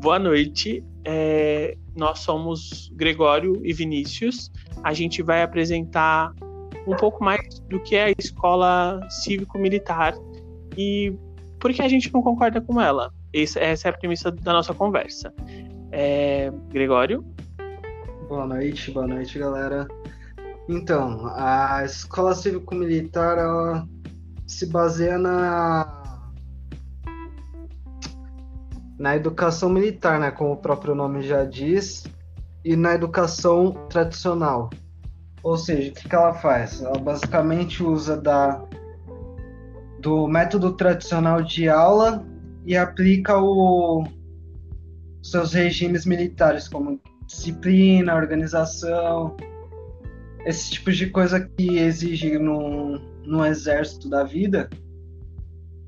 boa noite. É, nós somos Gregório e Vinícius. A gente vai apresentar um pouco mais do que é a escola cívico-militar e por que a gente não concorda com ela. Essa, é a premissa da nossa conversa. É, Gregório? Boa noite, boa noite, galera. Então, a escola cívico-militar se baseia na na educação militar, né, como o próprio nome já diz, e na educação tradicional. Ou seja, o que, que ela faz? Ela basicamente usa da, do método tradicional de aula e aplica o, seus regimes militares, como disciplina, organização, esse tipo de coisa que exige no, no exército da vida,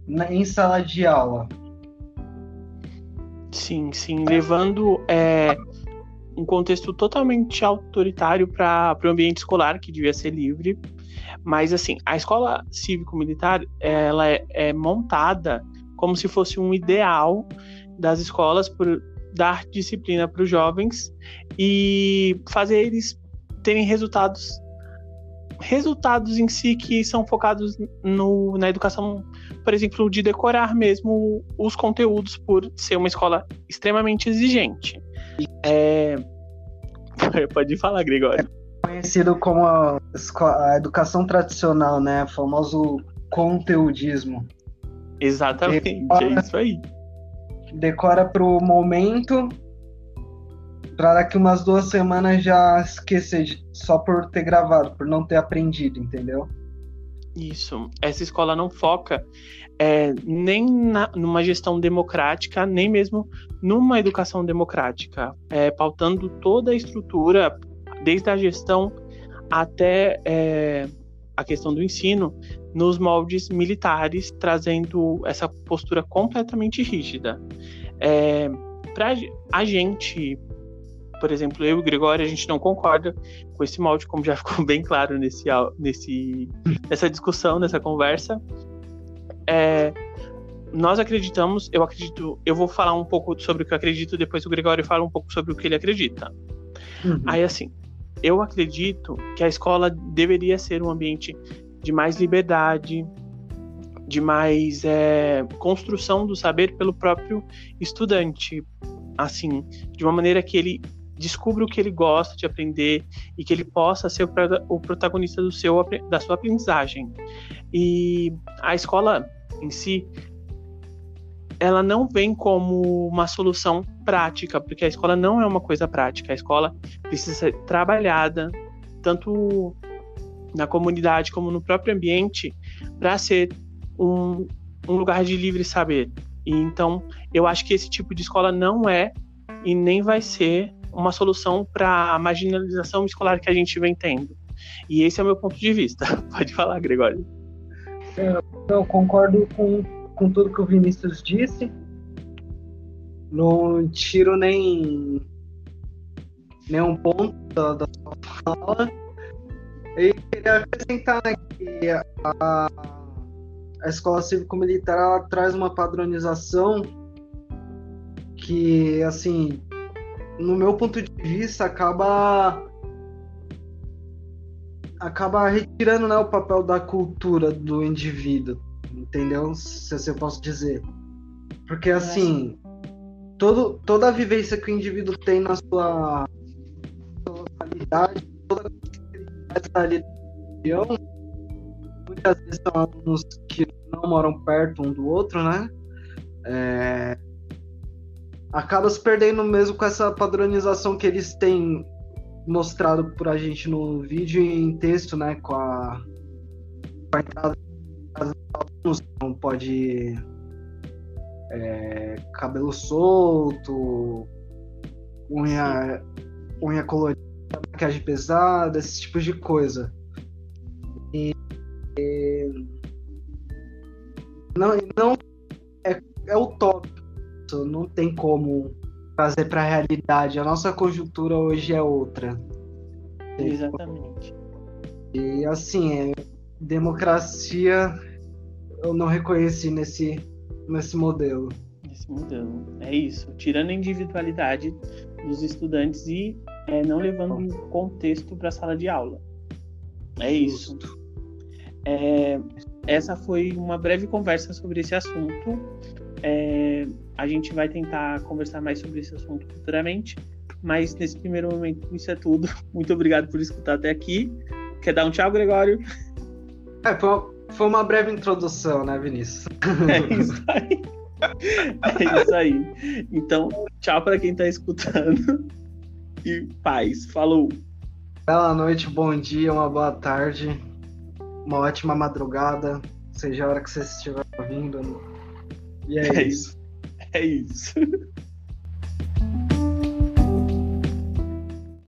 na, em sala de aula. Sim, sim, levando é, um contexto totalmente autoritário para o ambiente escolar, que devia ser livre. Mas, assim, a escola cívico-militar, ela é, é, montada como se fosse um ideal das escolas por dar disciplina para os jovens e fazer eles terem resultados resultados em si que são focados no, na educação, por exemplo, de decorar mesmo os conteúdos por ser uma escola extremamente exigente. É... Pode falar, Gregório. É conhecido como a, a educação tradicional, né? O famoso conteudismo. Exatamente, decora, é isso aí. Decora pro momento para daqui umas duas semanas já esquecer de, só por ter gravado, por não ter aprendido, entendeu? Isso. Essa escola não foca é, nem na, numa gestão democrática, nem mesmo numa educação democrática, é, pautando toda a estrutura, desde a gestão até é, a questão do ensino, nos moldes militares, trazendo essa postura completamente rígida. É, para a gente, por exemplo, eu e o Gregório, a gente não concorda com esse molde, como já ficou bem claro nesse, nesse, nessa discussão, nessa conversa. É, nós acreditamos, eu acredito, eu vou falar um pouco sobre o que eu acredito, depois o Gregório fala um pouco sobre o que ele acredita. Uhum. Aí, assim, eu acredito que a escola deveria ser um ambiente de mais liberdade, de mais é, construção do saber pelo próprio estudante, assim, de uma maneira que ele descubra o que ele gosta de aprender e que ele possa ser o protagonista do seu, da sua aprendizagem. E a escola em si, ela não vem como uma solução prática, porque a escola não é uma coisa prática. A escola precisa ser trabalhada, tanto na comunidade como no próprio ambiente, para ser um, um lugar de livre saber. E então, eu acho que esse tipo de escola não é e nem vai ser uma solução para a marginalização escolar que a gente vem tendo. E esse é o meu ponto de vista. Pode falar, Gregório. Eu concordo com, com tudo que o Vinícius disse. Não tiro nem nenhum ponto da, da sua fala. E queria acrescentar né, que a, a escola cívico-militar traz uma padronização que, assim, no meu ponto de vista, acaba acaba retirando né, o papel da cultura do indivíduo, entendeu? Se eu posso dizer. Porque assim, todo, toda a vivência que o indivíduo tem na sua localidade, toda a religião, muitas vezes são alunos que não moram perto um do outro, né? É, acaba se perdendo mesmo com essa padronização que eles têm mostrado por a gente no vídeo e em texto, né? Com a, não pode é, cabelo solto, unha, unha colorida, maquiagem pesada, esse tipo de coisa. E, e não, não é, é utópico isso não tem como trazer para a realidade. A nossa conjuntura hoje é outra. Exatamente. E assim, é, democracia eu não reconheci nesse, nesse modelo. Esse mundão. É isso. Tirando a individualidade dos estudantes e é, não levando contexto para a sala de aula. É isso. É, essa foi uma breve conversa sobre esse assunto. É, a gente vai tentar conversar mais sobre esse assunto futuramente, mas nesse primeiro momento isso é tudo. Muito obrigado por escutar até aqui. Quer dar um tchau, Gregório? É, foi, uma breve introdução, né, Vinícius? É isso aí. É isso aí. Então, tchau para quem está escutando. E paz. Falou. Bela noite, bom dia, uma boa tarde, uma ótima madrugada, seja a hora que você estiver ouvindo. E é, é isso. isso. É isso.